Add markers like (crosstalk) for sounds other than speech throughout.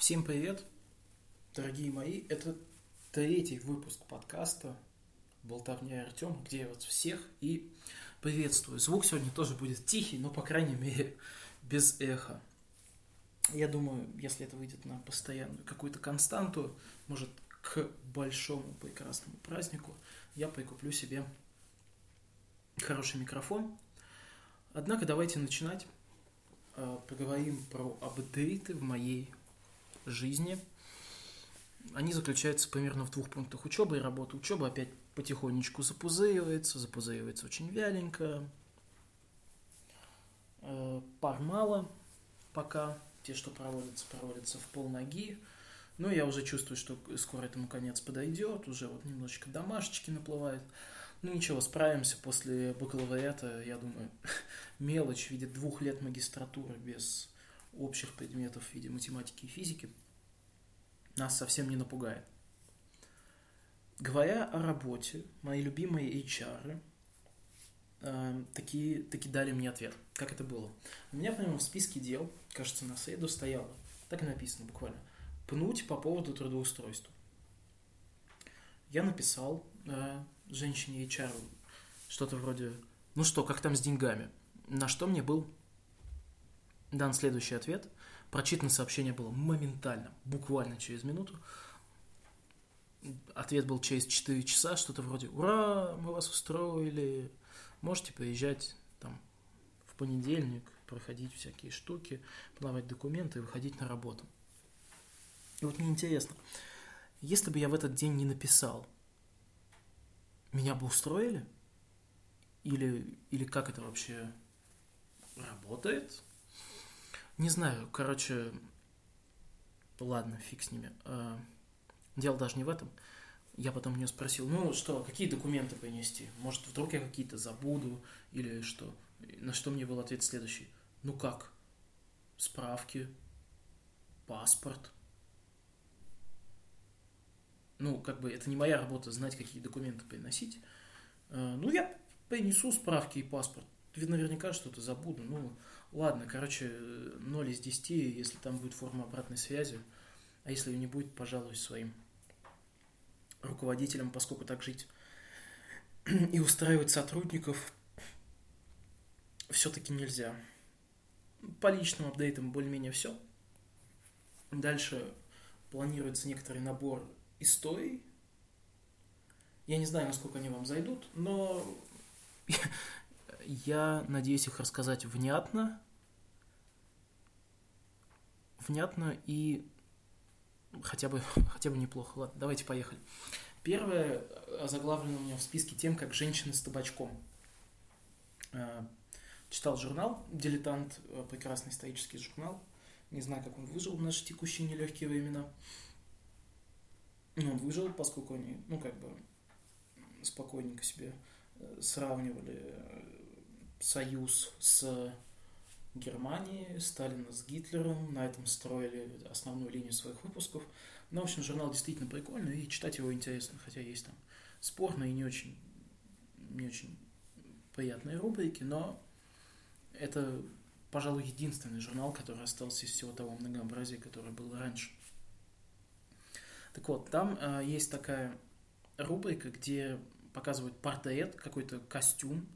Всем привет, дорогие мои. Это третий выпуск подкаста «Болтовня Артем», где я вас всех и приветствую. Звук сегодня тоже будет тихий, но, по крайней мере, без эха. Я думаю, если это выйдет на постоянную какую-то константу, может, к большому прекрасному празднику, я прикуплю себе хороший микрофон. Однако давайте начинать. Э, поговорим про апдейты в моей жизни. Они заключаются примерно в двух пунктах. Учеба и работа. Учеба опять потихонечку запузыривается, запузыривается очень вяленько. Э, пар мало пока. Те, что проводятся, проводятся в полноги. Но я уже чувствую, что скоро этому конец подойдет. Уже вот немножечко домашечки наплывают. Ну ничего, справимся после бакалавриата, я думаю, (laughs) мелочь в виде двух лет магистратуры без общих предметов в виде математики и физики нас совсем не напугает. Говоря о работе, мои любимые HR э, такие, таки дали мне ответ. Как это было? У меня, по в списке дел, кажется, на среду стояло, так и написано буквально, пнуть по поводу трудоустройства. Я написал э, женщине HR что-то вроде, ну что, как там с деньгами? На что мне был дан следующий ответ. Прочитано сообщение было моментально, буквально через минуту. Ответ был через 4 часа, что-то вроде «Ура, мы вас устроили, можете приезжать там в понедельник, проходить всякие штуки, подавать документы и выходить на работу». И вот мне интересно, если бы я в этот день не написал, меня бы устроили? Или, или как это вообще работает? Не знаю, короче, ладно, фиг с ними. А, дело даже не в этом. Я потом мне спросил, ну что, какие документы принести? Может, вдруг я какие-то забуду или что? На что мне был ответ следующий. Ну как? Справки, паспорт. Ну, как бы это не моя работа знать, какие документы приносить. А, ну, я принесу справки и паспорт. Ведь наверняка что-то забуду. Ну, Ладно, короче, 0 из 10, если там будет форма обратной связи, а если ее не будет, пожалуюсь своим руководителям, поскольку так жить (clears throat) и устраивать сотрудников все-таки нельзя. По личным апдейтам более-менее все. Дальше планируется некоторый набор историй. Я не знаю, насколько они вам зайдут, но (laughs) я надеюсь их рассказать внятно, внятно и хотя бы, (laughs) хотя бы неплохо. Ладно, давайте поехали. Первое заглавлено у меня в списке тем, как женщины с табачком. Э, читал журнал «Дилетант», э, прекрасный исторический журнал. Не знаю, как он выжил в наши текущие нелегкие времена. Но он выжил, поскольку они, ну, как бы, спокойненько себе э, сравнивали союз с Германией, Сталина с Гитлером, на этом строили основную линию своих выпусков. Ну, в общем, журнал действительно прикольный, и читать его интересно, хотя есть там спорные и не очень, не очень приятные рубрики, но это, пожалуй, единственный журнал, который остался из всего того многообразия, которое было раньше. Так вот, там э, есть такая рубрика, где показывают портрет, какой-то костюм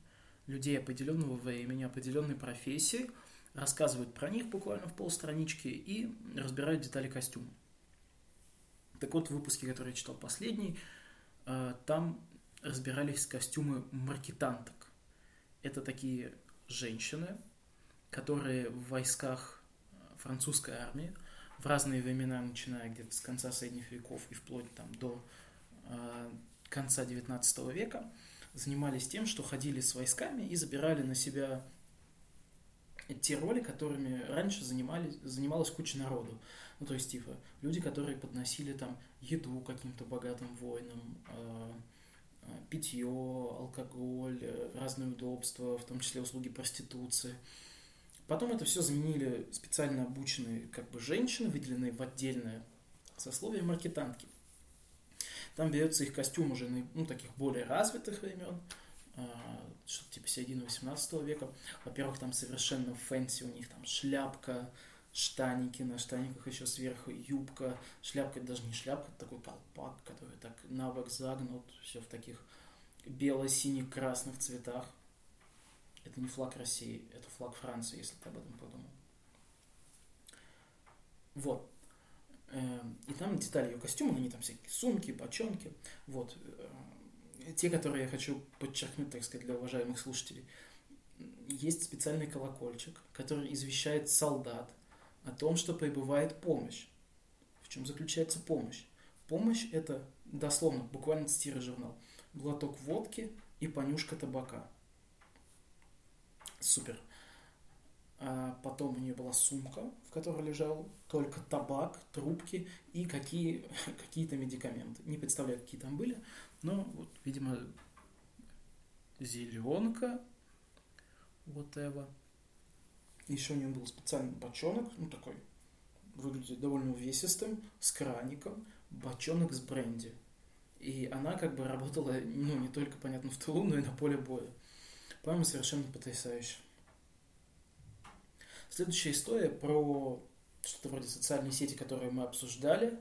людей определенного времени, определенной профессии, рассказывают про них буквально в полстранички и разбирают детали костюма. Так вот, в выпуске, который я читал последний, э, там разбирались костюмы маркетанток. Это такие женщины, которые в войсках французской армии в разные времена, начиная где-то с конца средних веков и вплоть там до э, конца 19 века, занимались тем, что ходили с войсками и забирали на себя те роли, которыми раньше занимались, занималась куча народу. Ну, то есть, типа, люди, которые подносили там еду каким-то богатым воинам, э, э, питье, алкоголь, э, разные удобства, в том числе услуги проституции. Потом это все заменили специально обученные как бы женщины, выделенные в отдельное сословие маркитантки. Там берется их костюм уже ну, таких более развитых времен, а, что-то типа середины 18 века. Во-первых, там совершенно fancy, у них там шляпка, штаники, на штаниках еще сверху юбка, шляпка, даже не шляпка, такой колпак, который так набок загнут, все в таких бело-сине-красных цветах. Это не флаг России, это флаг Франции, если ты об этом подумал. Вот. Эм, и там детали ее костюма, они там всякие сумки, бочонки. Вот. Э, те, которые я хочу подчеркнуть, так сказать, для уважаемых слушателей. Есть специальный колокольчик, который извещает солдат о том, что прибывает помощь. В чем заключается помощь? Помощь – это, дословно, буквально цитирую журнал, глоток водки и понюшка табака. Супер. А потом у нее была сумка, в которой лежал только табак, трубки и какие, (laughs) какие-то медикаменты. Не представляю, какие там были, но вот, видимо, зеленка, whatever. Еще у нее был специальный бочонок, ну такой, выглядит довольно увесистым, с краником, бочонок с бренди. И она как бы работала, ну, не только, понятно, в тылу, но и на поле боя. По-моему, совершенно потрясающе. Следующая история про что-то вроде социальной сети, которую мы обсуждали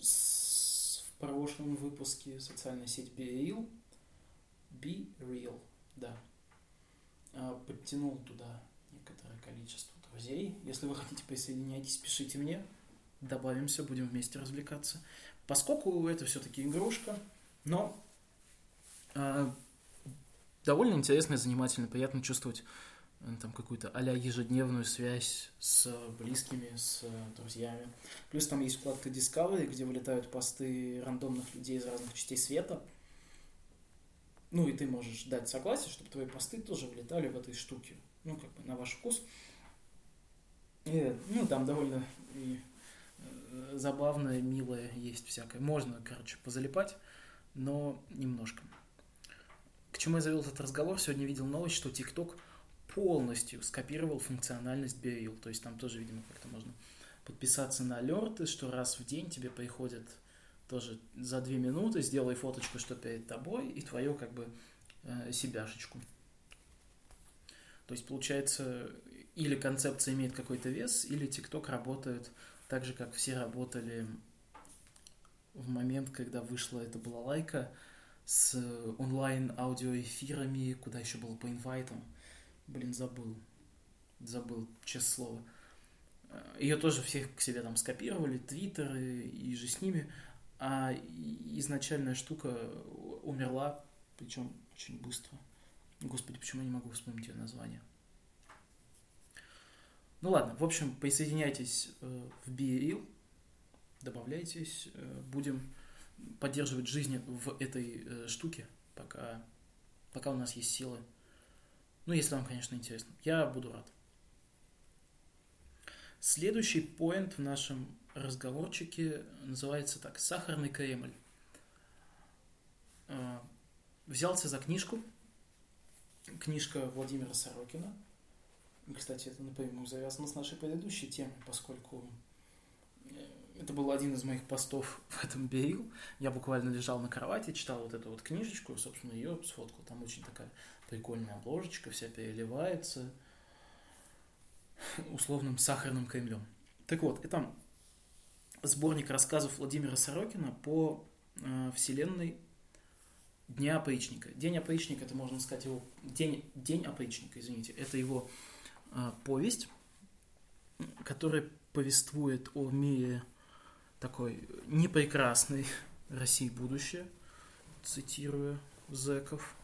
с, в прошлом выпуске. Социальная сеть Be Real. Be Real, да. А, подтянул туда некоторое количество друзей. Если вы хотите присоединяйтесь, пишите мне. Добавимся, будем вместе развлекаться. Поскольку это все-таки игрушка, но э, довольно интересно и занимательно, приятно чувствовать там какую-то а ежедневную связь с близкими, с друзьями. Плюс там есть вкладка Discovery, где вылетают посты рандомных людей из разных частей света. Ну и ты можешь дать согласие, чтобы твои посты тоже вылетали в этой штуке. Ну, как бы на ваш вкус. И, ну, там довольно и э, забавное, милое есть всякое. Можно, короче, позалипать, но немножко. К чему я завел этот разговор? Сегодня видел новость, что TikTok полностью скопировал функциональность BeReal. То есть там тоже, видимо, как-то можно подписаться на алерты, что раз в день тебе приходят тоже за две минуты, сделай фоточку, что перед тобой, и твою как бы э, себяшечку. То есть получается, или концепция имеет какой-то вес, или TikTok работает так же, как все работали в момент, когда вышла эта была лайка с онлайн аудиоэфирами, куда еще было по инвайтам. Блин, забыл. Забыл, честное слово. Ее тоже всех к себе там скопировали, твиттеры и же с ними. А изначальная штука умерла, причем очень быстро. Господи, почему я не могу вспомнить ее название? Ну ладно, в общем, присоединяйтесь э, в BeReal, добавляйтесь, э, будем поддерживать жизнь в этой э, штуке, пока, пока у нас есть силы. Ну, если вам, конечно, интересно. Я буду рад. Следующий поинт в нашем разговорчике называется так. Сахарный Кремль. А, взялся за книжку. Книжка Владимира Сорокина. Кстати, это напрямую завязано с нашей предыдущей темой, поскольку э, это был один из моих постов (laughs) в этом Берил. Я буквально лежал на кровати, читал вот эту вот книжечку, собственно, ее сфоткал. Там очень такая прикольная обложечка, вся переливается условным сахарным кремлем. Так вот, это сборник рассказов Владимира Сорокина по э, вселенной Дня опричника. День опричника, это можно сказать его... День, День опричника, извините. Это его э, повесть, которая повествует о мире такой непрекрасной России будущее, цитируя Зеков.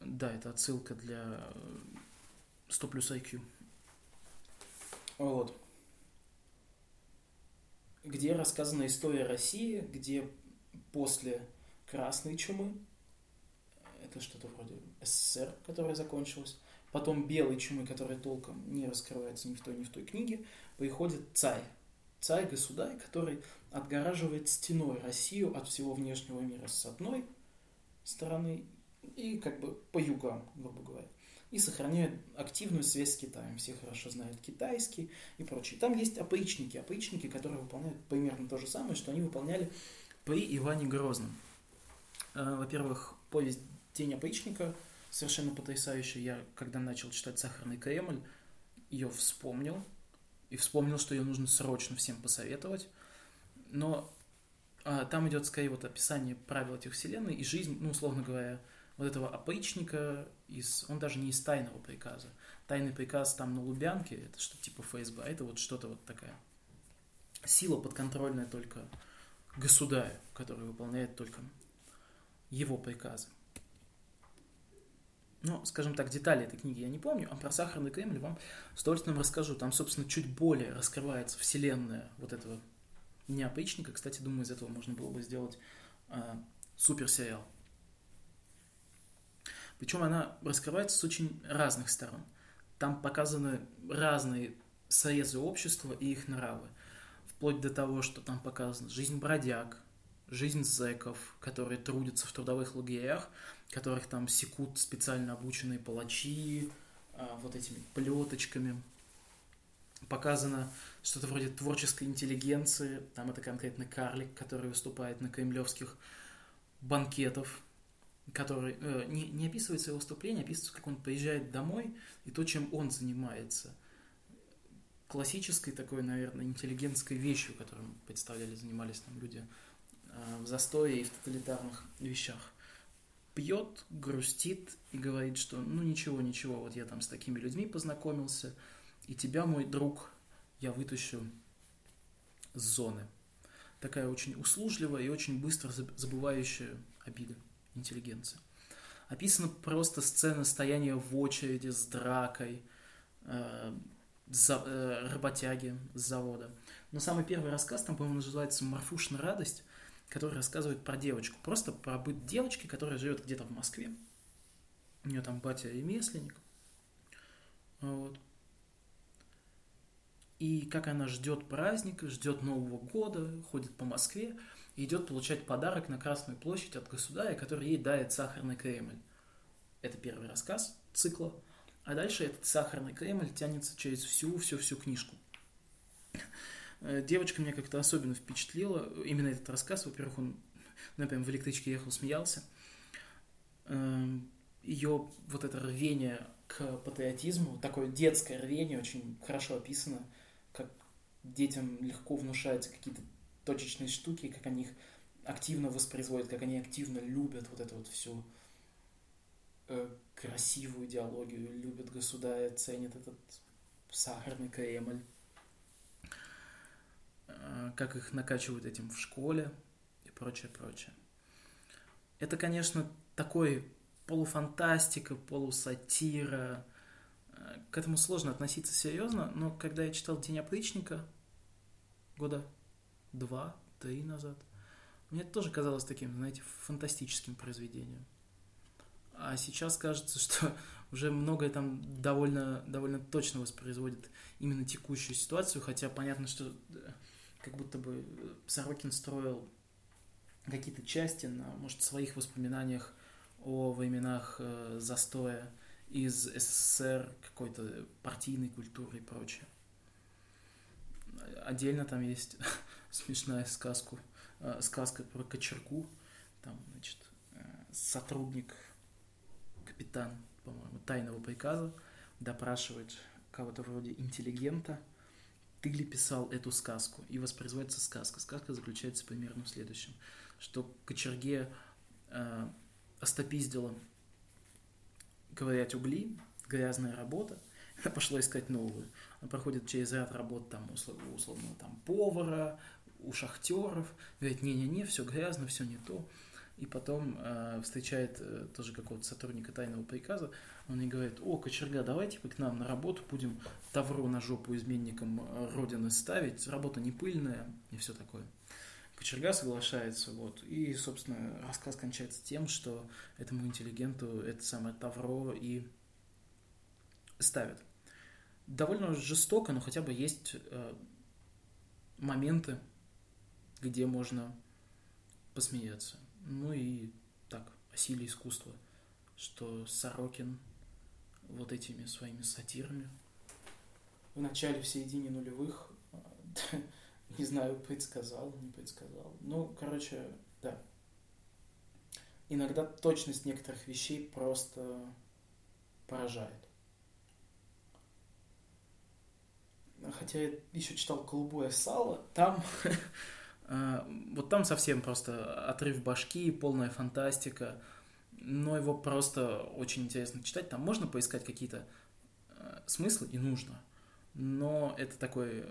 Да, это отсылка для 100 плюс IQ. Вот. Где рассказана история России, где после Красной чумы, это что-то вроде СССР, которая закончилась, потом белой чумы, которая толком не раскрывается ни в той, ни в той книге, приходит царь. Царь-государь, который отгораживает стеной Россию от всего внешнего мира с одной стороны и как бы по югам, грубо говоря. И сохраняют активную связь с Китаем. Все хорошо знают китайский и прочее. Там есть опричники, опричники, которые выполняют примерно то же самое, что они выполняли при Иване Грозном. Э, во-первых, повесть «День опричника» совершенно потрясающая. Я, когда начал читать «Сахарный Кремль», ее вспомнил, и вспомнил, что ее нужно срочно всем посоветовать. Но а, там идет скорее вот описание правил этих вселенной и жизнь, ну, условно говоря, вот этого опричника, из, он даже не из тайного приказа. Тайный приказ там на Лубянке, это что типа ФСБ, а это вот что-то вот такая сила подконтрольная только государю, который выполняет только его приказы. Ну, скажем так, детали этой книги я не помню, а про Сахарный Кремль вам с удовольствием расскажу. Там, собственно, чуть более раскрывается вселенная вот этого неопричника. Кстати, думаю, из этого можно было бы сделать э, суперсериал. Причем она раскрывается с очень разных сторон. Там показаны разные срезы общества и их нравы. Вплоть до того, что там показана жизнь бродяг, жизнь зэков, которые трудятся в трудовых лагерях, которых там секут специально обученные палачи, а, вот этими плеточками. Показано что-то вроде творческой интеллигенции, там это конкретно карлик, который выступает на кремлевских банкетов, который э, не, не описывается его выступление, описывается, как он приезжает домой и то, чем он занимается. Классической такой, наверное, интеллигентской вещью, которым представляли, занимались там люди э, в застое и в тоталитарных вещах. Пьет, грустит и говорит, что ну ничего, ничего, вот я там с такими людьми познакомился, и тебя, мой друг, я вытащу с зоны. Такая очень услужливая и очень быстро забывающая обиды интеллигенции. Описана просто сцена стояния в очереди с дракой, э, за, э, работяги с завода. Но самый первый рассказ, там, по-моему, называется «Марфушна радость», который рассказывает про девочку. Просто про быт девочки, которая живет где-то в Москве. У нее там батя ремесленник. Вот. И как она ждет праздника, ждет Нового года, ходит по Москве идет получать подарок на Красную площадь от государя, который ей дает сахарный Кремль. Это первый рассказ цикла. А дальше этот сахарный Кремль тянется через всю-всю-всю книжку. Э, девочка меня как-то особенно впечатлила. Именно этот рассказ, во-первых, он, ну, прям в электричке ехал, смеялся. Эм, Ее вот это рвение к патриотизму, такое детское рвение, очень хорошо описано, как детям легко внушаются какие-то точечные штуки, как они их активно воспроизводят, как они активно любят вот эту вот всю э, красивую идеологию, любят государя, ценят этот сахарный Кремль, э, как их накачивают этим в школе и прочее, прочее. Это, конечно, такой полуфантастика, полусатира. Э, к этому сложно относиться серьезно, но когда я читал «День опричника» года два, три назад. Мне это тоже казалось таким, знаете, фантастическим произведением. А сейчас кажется, (laughs) что уже многое там довольно, довольно точно воспроизводит именно текущую ситуацию, хотя понятно, что э, как будто бы Сорокин строил какие-то части на, может, своих воспоминаниях о временах э, застоя из СССР, какой-то партийной культуры и прочее. Отдельно там есть (laughs) смешная сказку, э, сказка про кочергу. Там, значит, э, сотрудник, капитан, по-моему, тайного приказа допрашивает кого-то вроде интеллигента, ты ли писал эту сказку? И воспроизводится сказка. Сказка заключается примерно в следующем, что кочерге э, остопиздила ковырять угли, грязная работа, пошла искать новую. Она проходит через ряд работ там, условно, условно там, повара, у шахтеров, говорит, не-не-не, все грязно, все не то. И потом э, встречает э, тоже какого-то сотрудника тайного приказа, он ей говорит, о, кочерга, давайте к нам на работу будем тавро на жопу изменникам э, Родины ставить, работа не пыльная и все такое. Кочерга соглашается, вот, и, собственно, рассказ кончается тем, что этому интеллигенту это самое тавро и ставят. Довольно жестоко, но хотя бы есть э, моменты, где можно посмеяться. Ну и так, о силе искусства, что Сорокин вот этими своими сатирами в начале, в середине нулевых, (laughs) не знаю, предсказал, не предсказал. Ну, короче, да. Иногда точность некоторых вещей просто поражает. хотя я еще читал «Голубое сало», там (laughs) вот там совсем просто отрыв башки, полная фантастика, но его просто очень интересно читать. Там можно поискать какие-то а, смыслы, и нужно, но это такой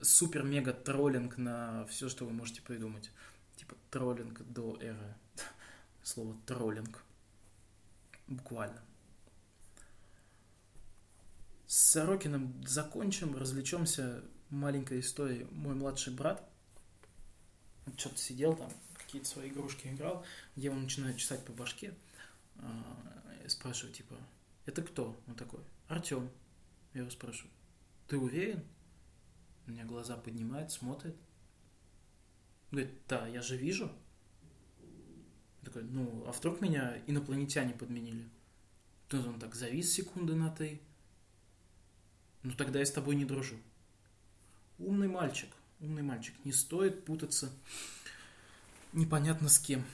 супер-мега троллинг на все, что вы можете придумать. Типа троллинг до эры. (laughs) Слово троллинг. Буквально. С Сорокиным закончим, развлечемся маленькой историей. Мой младший брат что-то сидел там, какие-то свои игрушки играл, я ему начинаю чесать по башке, а, спрашиваю, типа, это кто? Он такой, Артем. Я его спрашиваю, ты уверен? У меня глаза поднимает, смотрит. Говорит, да, я же вижу. Такой, ну, а вдруг меня инопланетяне подменили? Тут он так завис секунды на ты. Ну, тогда я с тобой не дружу. Умный мальчик, умный мальчик. Не стоит путаться непонятно с кем.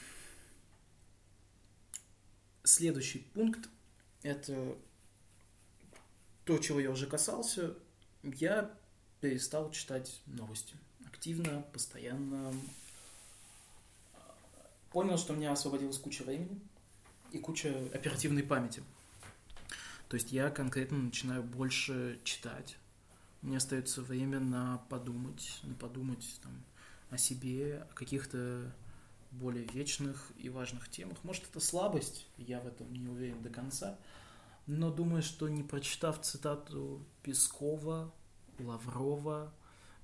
Следующий пункт – это то, чего я уже касался. Я перестал читать новости. Активно, постоянно. Понял, что у меня освободилась куча времени и куча оперативной памяти. То есть я конкретно начинаю больше читать. Мне остается время на подумать, на подумать там, о себе, о каких-то более вечных и важных темах. Может, это слабость, я в этом не уверен до конца, но думаю, что не прочитав цитату Пескова, Лаврова,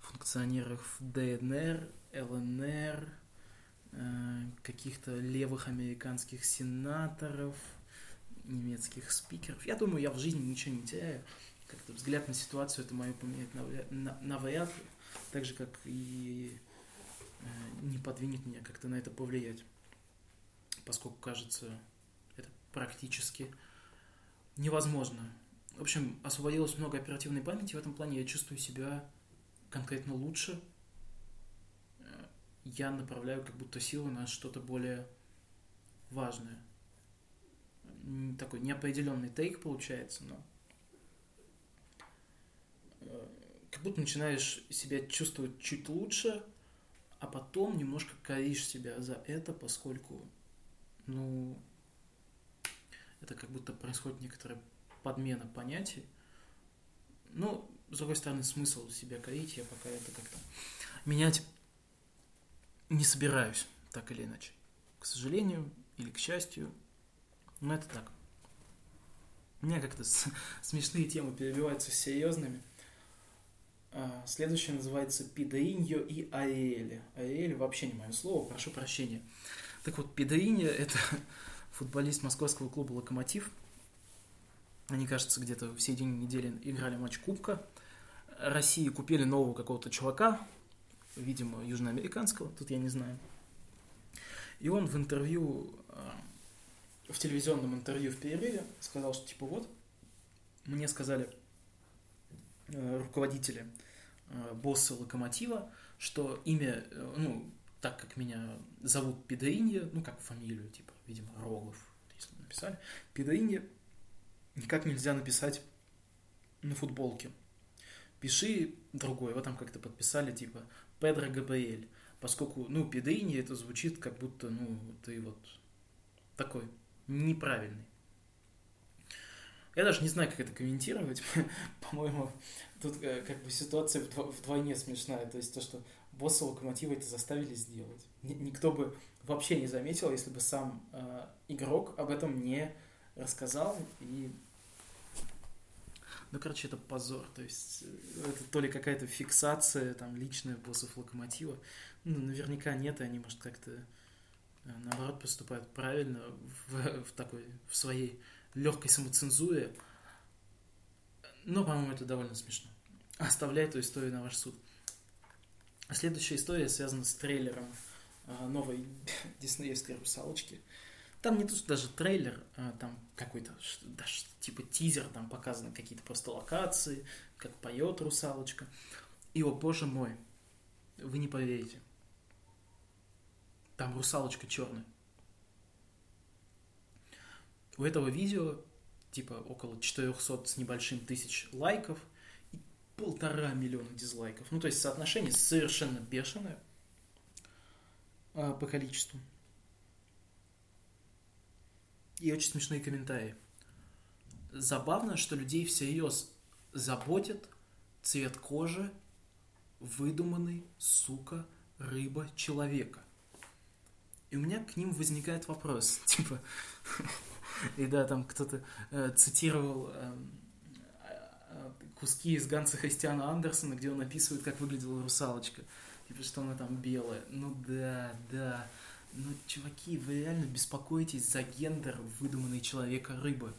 функционеров ДНР, ЛНР, э, каких-то левых американских сенаторов, немецких спикеров. Я думаю, я в жизни ничего не теряю. Как-то взгляд на ситуацию это мое поменять навряд ли. Так же, как и э, не подвинет меня как-то на это повлиять. Поскольку, кажется, это практически невозможно в общем, освободилось много оперативной памяти. В этом плане я чувствую себя конкретно лучше. Э, я направляю как будто силы на что-то более важное. Такой неопределенный тейк получается, но как будто начинаешь себя чувствовать чуть лучше, а потом немножко коришь себя за это, поскольку, ну, это как будто происходит некоторая подмена понятий. Ну, с другой стороны, смысл себя корить, я пока это как-то менять не собираюсь, так или иначе. К сожалению или к счастью, но это так. У меня как-то (laughs) смешные темы перебиваются с серьезными. А, следующее называется Пидаиньо и Ариэле. Ариэле вообще не мое слово, прошу прощения. Так вот, Пидаиньо – это (laughs) футболист московского клуба «Локомотив», они, кажется, где-то в середине недели играли матч Кубка. России купили нового какого-то чувака, видимо, южноамериканского, тут я не знаю. И он в интервью, а, в телевизионном интервью в перерыве сказал, что типа вот, мне сказали руководители, э, боссы Локомотива, что имя, э, ну, так как меня зовут Педоинья, ну, как фамилию, типа, видимо, Рогов, если написали, Педоинья никак нельзя написать на футболке. Пиши другой, вот там как-то подписали, типа, Педро Габриэль. Поскольку, ну, Педrini это звучит как будто, ну, ты вот такой неправильный. Я даже не знаю, как это комментировать. (laughs) По-моему, тут э, как бы ситуация вдвойне смешная. То есть то, что босса локомотива это заставили сделать. Никто бы вообще не заметил, если бы сам э, игрок об этом не рассказал, и ну, короче, это позор. То есть, э, это то ли какая-то фиксация там личная боссов локомотива. Ну, наверняка нет, и они, может, как-то э, наоборот поступают правильно в, в такой, в своей легкой самоцензуре. Но, по-моему, это довольно смешно. Оставляю эту историю на ваш суд. Следующая история связана с трейлером э, новой (laughs) диснеевской русалочки – там не то, что даже трейлер, а там какой-то, даже типа тизер, там показаны какие-то просто локации, как поет русалочка. И, о боже мой, вы не поверите. Там русалочка черная. У этого видео типа около 400 с небольшим тысяч лайков. И полтора миллиона дизлайков. Ну, то есть соотношение совершенно бешеное а, по количеству. И очень смешные комментарии. Забавно, что людей всерьез заботит цвет кожи выдуманный, сука, рыба человека. И у меня к ним возникает вопрос, (laughs) типа, и да, там кто-то э, цитировал э, э, куски из Ганса Христиана Андерсона, где он описывает, как выглядела русалочка. Типа, что она там белая. Ну да, да. Ну, чуваки, вы реально беспокоитесь за гендер выдуманной человека рыбы.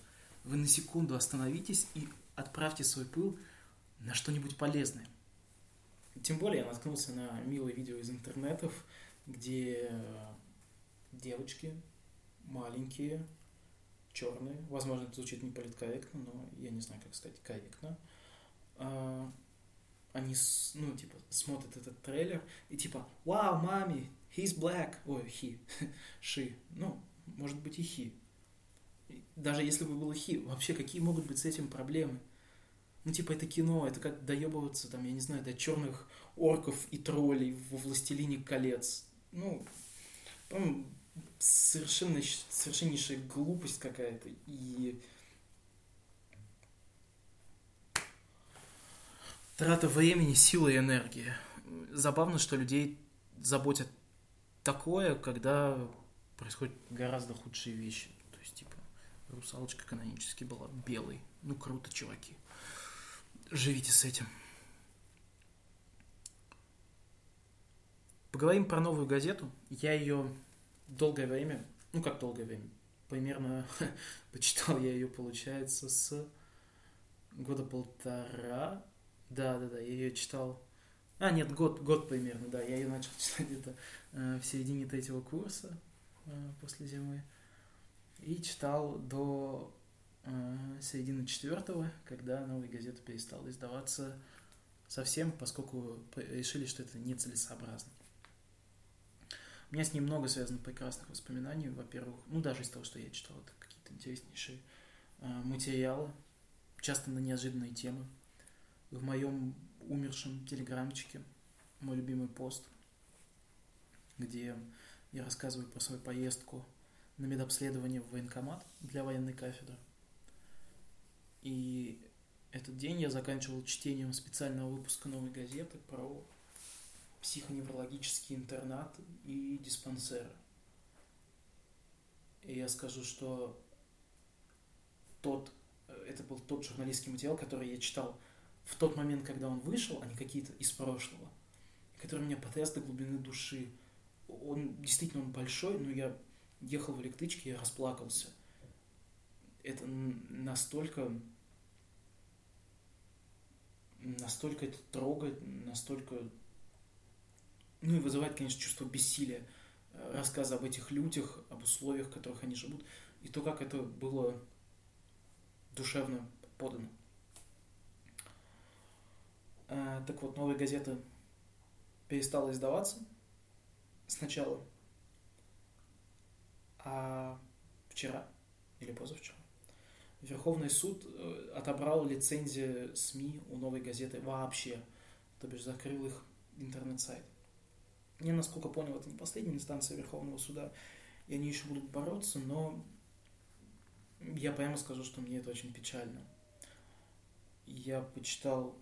Вы на секунду остановитесь и отправьте свой пыл на что-нибудь полезное. Тем более я наткнулся на милое видео из интернетов, где девочки маленькие, черные, возможно, это звучит не политкорректно, но я не знаю, как сказать корректно, а, они, ну, типа, смотрят этот трейлер и типа, вау, мами, he's black, ой, he, (laughs) she, ну, может быть и he. Даже если бы было he, вообще какие могут быть с этим проблемы? Ну, типа, это кино, это как доебываться, там, я не знаю, до черных орков и троллей во «Властелине колец». Ну, совершенно, совершеннейшая глупость какая-то. И трата времени, силы и энергии. Забавно, что людей заботят такое, когда происходят гораздо худшие вещи. То есть, типа, русалочка канонически была белой. Ну, круто, чуваки. Живите с этим. Поговорим про новую газету. Я ее долгое время, ну как долгое время, примерно (laughs) почитал я ее, получается, с года полтора. Да, да, да, я ее читал. А, нет, год, год примерно, да. Я ее начал (laughs) читать где-то э, в середине третьего курса э, после зимы. И читал до э, середины четвертого, когда новая газета перестала издаваться совсем, поскольку решили, что это нецелесообразно. У меня с ним много связано прекрасных воспоминаний. Во-первых, ну даже из того, что я читал, это какие-то интереснейшие э, материалы, часто на неожиданные темы. В моем умершем телеграмчике мой любимый пост, где я рассказываю про свою поездку на медобследование в военкомат для военной кафедры. И этот день я заканчивал чтением специального выпуска новой газеты про психоневрологический интернат и диспансер. И я скажу, что тот, это был тот журналистский материал, который я читал в тот момент, когда он вышел, а не какие-то из прошлого, который меня потряс до глубины души. Он действительно он большой, но я ехал в электричке, я расплакался. Это настолько настолько это трогает, настолько ну и вызывает, конечно, чувство бессилия, э, рассказы об этих людях, об условиях, в которых они живут, и то, как это было душевно подано. А, так вот, новая газета перестала издаваться сначала, а вчера или позавчера Верховный суд э, отобрал лицензию СМИ у новой газеты вообще, то бишь закрыл их интернет-сайт. Я, насколько понял, это не последняя инстанция Верховного суда, и они еще будут бороться, но я прямо скажу, что мне это очень печально. Я почитал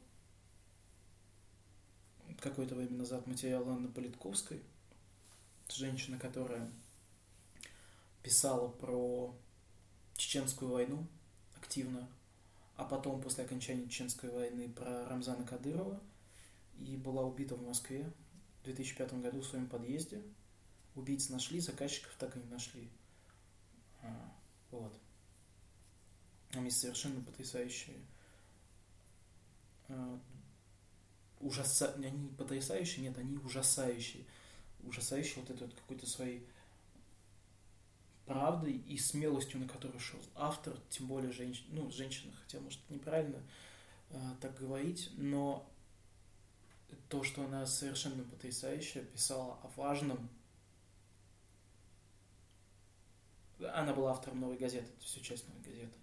какое-то время назад материал Анны Политковской, женщина, которая писала про чеченскую войну активно, а потом после окончания чеченской войны про Рамзана Кадырова и была убита в Москве в 2005 году в своем подъезде. Убийц нашли, заказчиков так и не нашли. А, вот. Они совершенно потрясающие. А, ужаса... Они потрясающие? Нет, они ужасающие. Ужасающие вот это вот какой-то своей правдой и смелостью, на которую шел автор, тем более женщина, ну, женщина, хотя, может, неправильно э, так говорить, но то, что она совершенно потрясающе писала о важном. Она была автором новой газеты, это все часть новой газеты.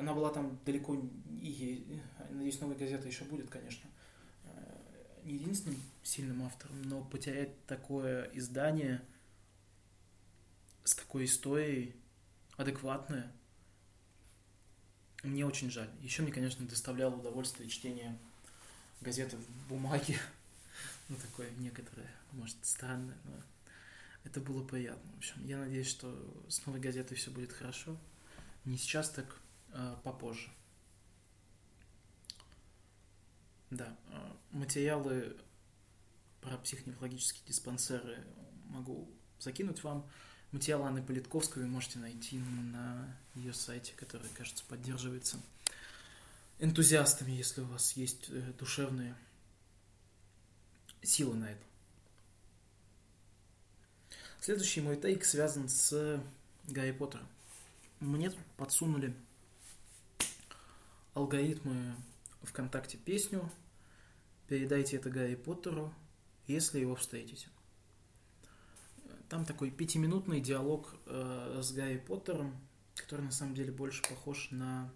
она была там далеко и, надеюсь, новая газета еще будет, конечно, не единственным сильным автором, но потерять такое издание с такой историей, адекватное, мне очень жаль. Еще мне, конечно, доставляло удовольствие чтение газеты в бумаге. (laughs) Ну, такое некоторое, может, странное, но это было приятно. В общем, я надеюсь, что с новой газетой все будет хорошо. Не сейчас, так а попозже. Да, а, материалы про психоневрологические диспансеры могу закинуть вам. Материалы Анны Политковской вы можете найти на ее сайте, который, кажется, поддерживается энтузиастами, если у вас есть э, душевные силы на это. Следующий мой тейк связан с Гарри Поттером. Мне тут подсунули алгоритмы ВКонтакте песню «Передайте это Гарри Поттеру, если его встретите». Там такой пятиминутный диалог э, с Гарри Поттером, который на самом деле больше похож на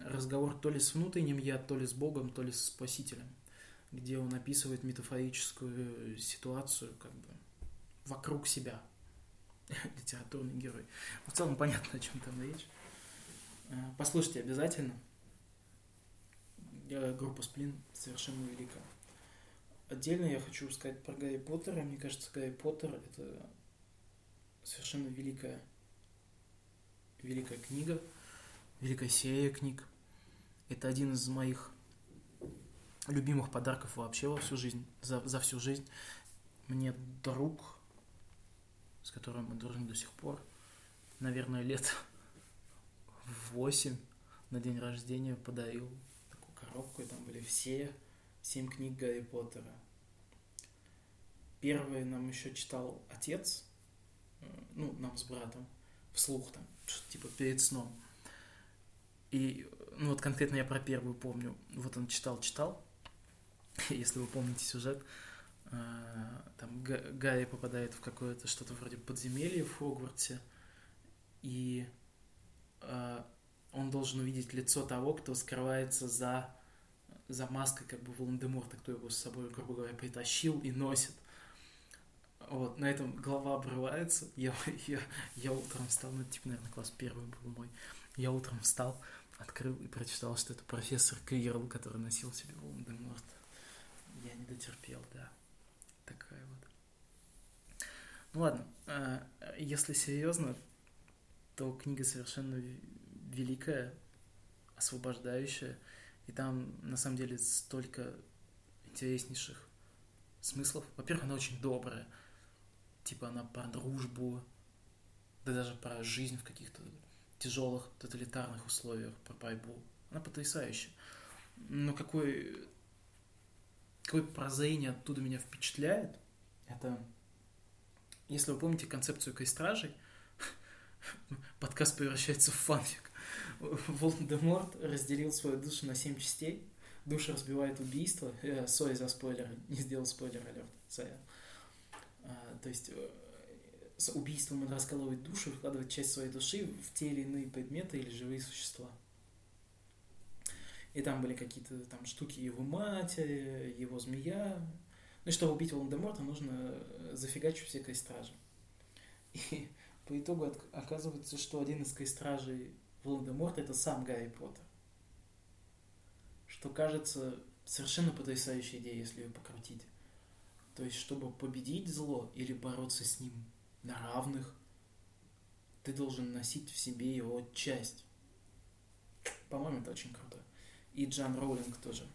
разговор то ли с внутренним я, то ли с Богом, то ли с Спасителем, где он описывает метафорическую ситуацию как бы вокруг себя. (laughs) Литературный герой. В целом понятно, о чем там речь. Э, послушайте обязательно. Группа Сплин совершенно велика. Отдельно я хочу сказать про Гарри Поттера. Мне кажется, Гарри Поттер – это совершенно великая, великая книга, великая серия книг. Это один из моих любимых подарков вообще во всю жизнь, за, за всю жизнь. Мне друг, с которым мы дружим до сих пор, наверное, лет (laughs) восемь на день рождения подарил такую коробку, и там были все семь книг Гарри Поттера. Первый нам еще читал отец, э, ну, нам с братом, вслух там, типа перед сном. И, ну, вот конкретно я про первую помню. Вот он читал-читал, (laughs) если вы помните сюжет, э, там Гарри попадает в какое-то что-то вроде подземелья в Хогвартсе, и э, он должен увидеть лицо того, кто скрывается за, за маской как бы Волан-де-Морта, кто его с собой, грубо говоря, притащил и носит. Вот, на этом голова обрывается. Я, (laughs) я, я утром встал, ну, типа, наверное, класс первый был мой. Я утром встал, открыл и прочитал, что это профессор Квирл, который носил себе Волан-де-Морт. Я не дотерпел, да. Такая вот. Ну ладно, а, если серьезно, то книга совершенно великая, освобождающая, и там на самом деле столько интереснейших смыслов. Во-первых, она очень добрая типа она про дружбу, да даже про жизнь в каких-то тяжелых тоталитарных условиях, про борьбу. Она потрясающая. Но какой, какое прозрение оттуда меня впечатляет, это, если вы помните концепцию крестражей, (laughs) подкаст превращается в фанфик. (laughs) Волан-де-Морт разделил свою душу на семь частей. Душа разбивает убийство. Э, сори за спойлер, не сделал спойлер алерт. А, то есть э, с убийством он раскалывает душу, вкладывает часть своей души в те или иные предметы или живые существа. И там были какие-то там штуки его матери, его змея. Ну и чтобы убить Волан-де-Морта, нужно э, зафигачить все крестражи. И по итогу оказывается, что один из крестражей Волан-де-Морта это сам Гарри Поттер. Что кажется совершенно потрясающей идеей, если ее покрутить. То есть, чтобы победить зло или бороться с ним на равных, ты должен носить в себе его часть. По-моему, это очень круто. И Джан Роулинг тоже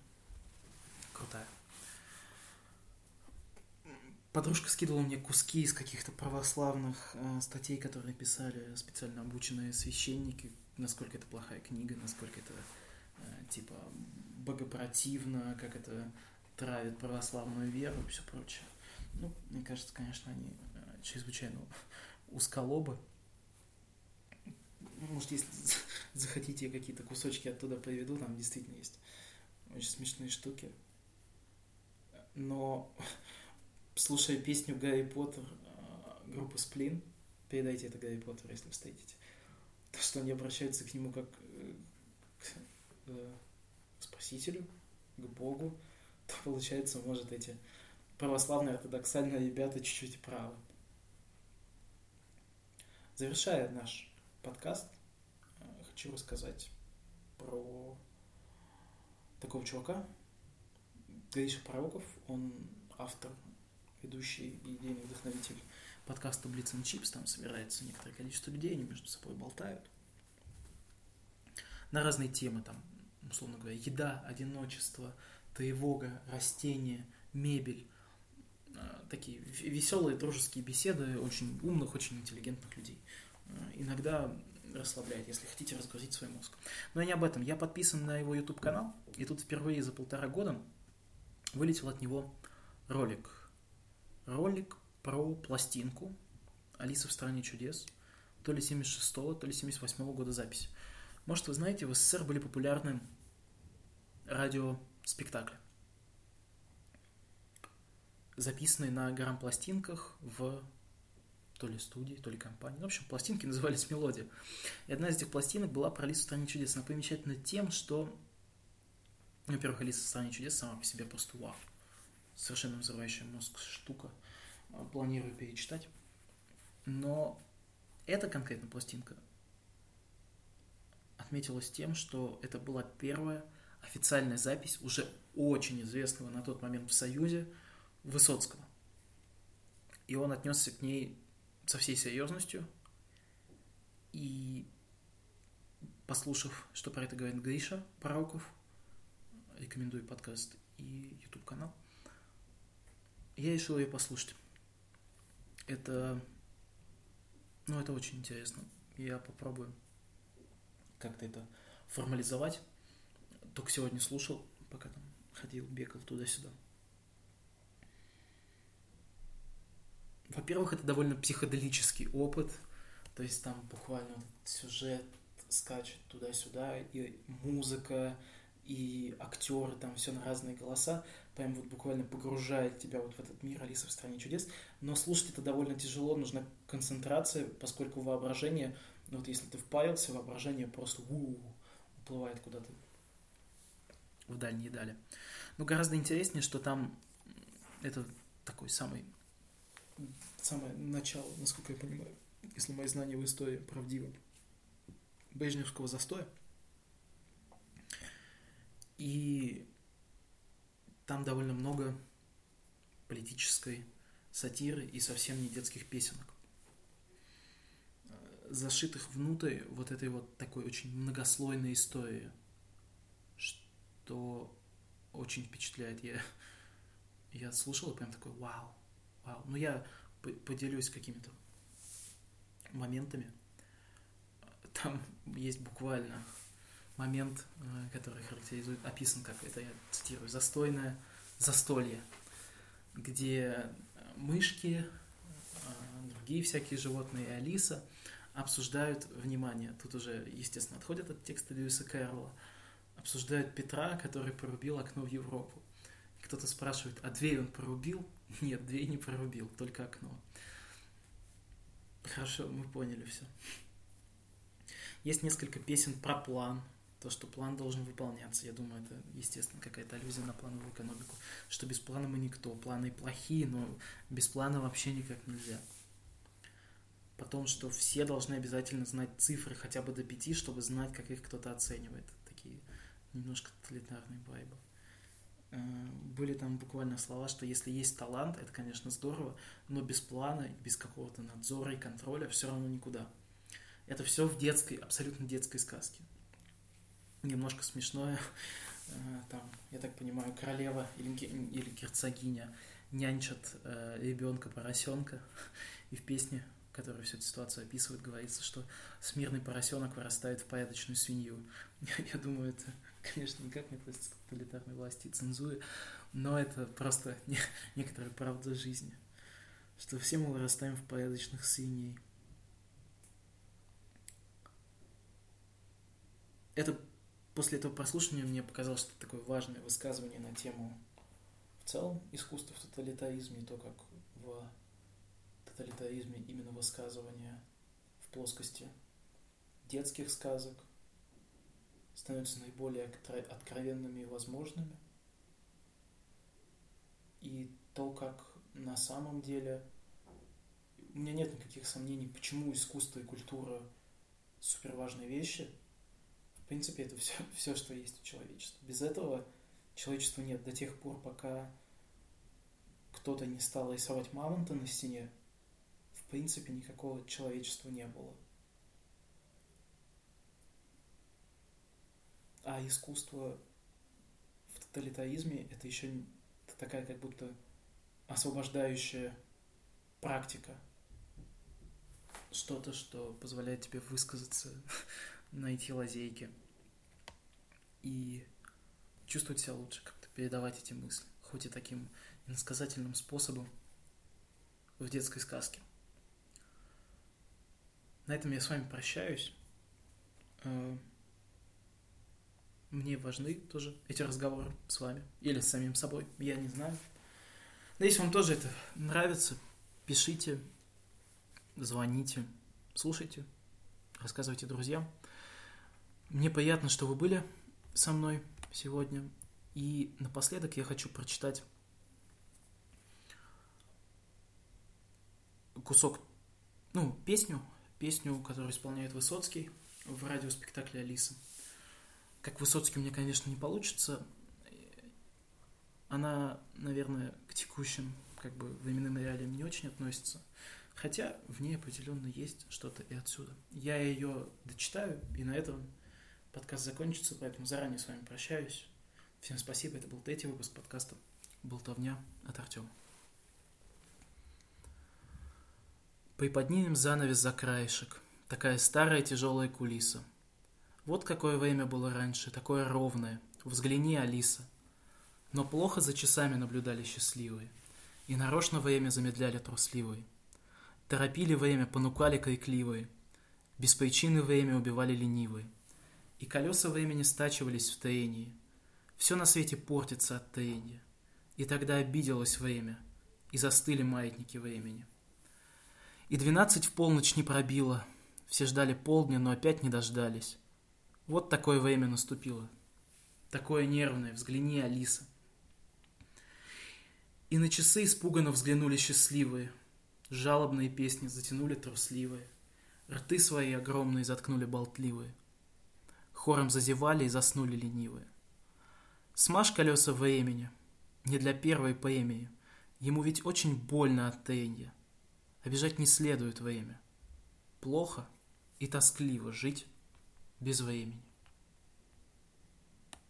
крутая. Подружка скидывала мне куски из каких-то православных э, статей, которые писали специально обученные священники, насколько это плохая книга, насколько это э, типа богопротивно, как это травят православную веру и все прочее. Ну, мне кажется, конечно, они чрезвычайно узколобы. Может, если (laughs) захотите, я какие-то кусочки оттуда приведу, там действительно есть очень смешные штуки. Но, (laughs) слушая песню Гарри Поттер э, группы Сплин, передайте это Гарри Поттер, если встретите, то, что они обращаются к нему как э, к э, спасителю, к Богу, то получается, может, эти православные ортодоксальные ребята чуть-чуть правы. Завершая наш подкаст, хочу рассказать про такого чувака, Гриша Пророков, он автор, ведущий и идейный вдохновитель подкаста Blitz and Chips, там собирается некоторое количество людей, они между собой болтают на разные темы, там, условно говоря, еда, одиночество, тревога, растения, мебель, такие веселые дружеские беседы очень умных, очень интеллигентных людей. А, иногда расслабляет, если хотите разгрузить свой мозг. Но не об этом. Я подписан на его YouTube канал, и тут впервые за полтора года вылетел от него ролик. Ролик про пластинку «Алиса в стране чудес», то ли 76-го, то ли 78-го года записи. Может, вы знаете, в СССР были популярны радиоспектакли, записанные на грамм-пластинках в то ли студии, то ли компании. В общем, пластинки (laughs) назывались «Мелодия». И одна из этих пластинок была про Алису в стране чудес. Она примечательна тем, что, во-первых, Алиса в стране чудес сама по себе просто вау. Совершенно взрывающая мозг штука. Планирую перечитать. Но эта конкретно пластинка отметилась тем, что это была первая официальная запись уже очень известного на тот момент в Союзе Высоцкого. И он отнесся к ней со всей серьезностью. И послушав, что про это говорит Гриша Пороков, рекомендую подкаст и YouTube канал, я решил ее послушать. Это, ну, это очень интересно. Я попробую как-то это формализовать. Только сегодня слушал, пока там ходил, бегал туда-сюда. Во-первых, это довольно психоделический опыт, то есть там буквально сюжет скачет туда-сюда, и музыка, и актеры, там все на разные голоса, прям вот буквально погружает тебя вот в этот мир Алиса в стране чудес. Но слушать это довольно тяжело, нужна концентрация, поскольку воображение но вот если ты впарился, воображение просто у уплывает куда-то в дальние дали. Но гораздо интереснее, что там это такой самый самое начало, насколько я понимаю, если мои знания в истории правдивы, Брежневского застоя. И там довольно много политической сатиры и совсем не детских песенок зашитых внутрь вот этой вот такой очень многослойной истории, что очень впечатляет. Я, я слушал и прям такой, вау, вау. Ну, я поделюсь какими-то моментами. Там есть буквально момент, э, который характеризует, описан как, это я цитирую, застойное застолье, где мышки, э, другие всякие животные и Алиса – обсуждают, внимание, тут уже, естественно, отходят от текста Льюиса Кэрролла, обсуждают Петра, который порубил окно в Европу. Кто-то спрашивает, а дверь он порубил? (laughs) Нет, дверь не порубил, только окно. Хорошо, мы поняли все. Есть несколько песен про план, то, что план должен выполняться. Я думаю, это, естественно, какая-то аллюзия на плановую экономику, что без плана мы никто. Планы плохие, но без плана вообще никак нельзя. Потом, что все должны обязательно знать цифры хотя бы до пяти, чтобы знать, как их кто-то оценивает. Такие немножко тоталитарные вайбы. Э, были там буквально слова, что если есть талант, это, конечно, здорово, но без плана, без какого-то надзора и контроля все равно никуда. Это все в детской, абсолютно детской сказке. Немножко смешное. Э, там, я так понимаю, королева или, или герцогиня нянчат э, ребенка-поросенка, (laughs) и в песне который всю эту ситуацию описывает, говорится, что смирный поросенок вырастает в порядочную свинью. (laughs) Я, думаю, это, конечно, никак не относится к тоталитарной власти и цензуре, но это просто некоторая правда жизни, что все мы вырастаем в порядочных свиней. Это после этого прослушивания мне показалось, что такое важное высказывание на тему в целом искусства в тоталитаризме и то, как в тоталитаризме именно высказывания в плоскости детских сказок становятся наиболее откровенными и возможными. И то, как на самом деле у меня нет никаких сомнений, почему искусство и культура супер важные вещи. В принципе, это все, (laughs) все, что есть у человечества. Без этого человечества нет до тех пор, пока кто-то не стал рисовать мамонта на стене, в принципе, никакого человечества не было. А искусство в тоталитаризме это еще такая как будто освобождающая практика. Что-то, что позволяет тебе высказаться, (laughs) найти лазейки и чувствовать себя лучше, как-то передавать эти мысли, хоть и таким иносказательным способом в детской сказке. На этом я с вами прощаюсь. Э, мне важны тоже эти разговоры с вами или с самим собой, я не знаю. Надеюсь, вам тоже это нравится. Пишите, звоните, слушайте, рассказывайте друзьям. Мне приятно, что вы были со мной сегодня. И напоследок я хочу прочитать кусок, ну, песню, песню, которую исполняет Высоцкий в радиоспектакле «Алиса». Как Высоцкий мне, конечно, не получится. Она, наверное, к текущим как бы временным реалиям не очень относится. Хотя в ней определенно есть что-то и отсюда. Я ее дочитаю, и на этом подкаст закончится, поэтому заранее с вами прощаюсь. Всем спасибо, это был третий выпуск подкаста «Болтовня» от Артема. Приподнимем занавес за краешек. Такая старая тяжелая кулиса. Вот какое время было раньше, такое ровное. Взгляни, Алиса. Но плохо за часами наблюдали счастливые. И нарочно время замедляли трусливые. Торопили время, понукали крикливые. Без причины время убивали ленивые. И колеса времени стачивались в таении. Все на свете портится от таения. И тогда обиделось время, и застыли маятники времени. И двенадцать в полночь не пробило. Все ждали полдня, но опять не дождались. Вот такое время наступило. Такое нервное, взгляни, Алиса. И на часы испуганно взглянули счастливые. Жалобные песни затянули трусливые. Рты свои огромные заткнули болтливые. Хором зазевали и заснули ленивые. Смажь колеса времени, не для первой премии. Ему ведь очень больно от тенья. Обижать не следует время. Плохо и тоскливо жить без времени.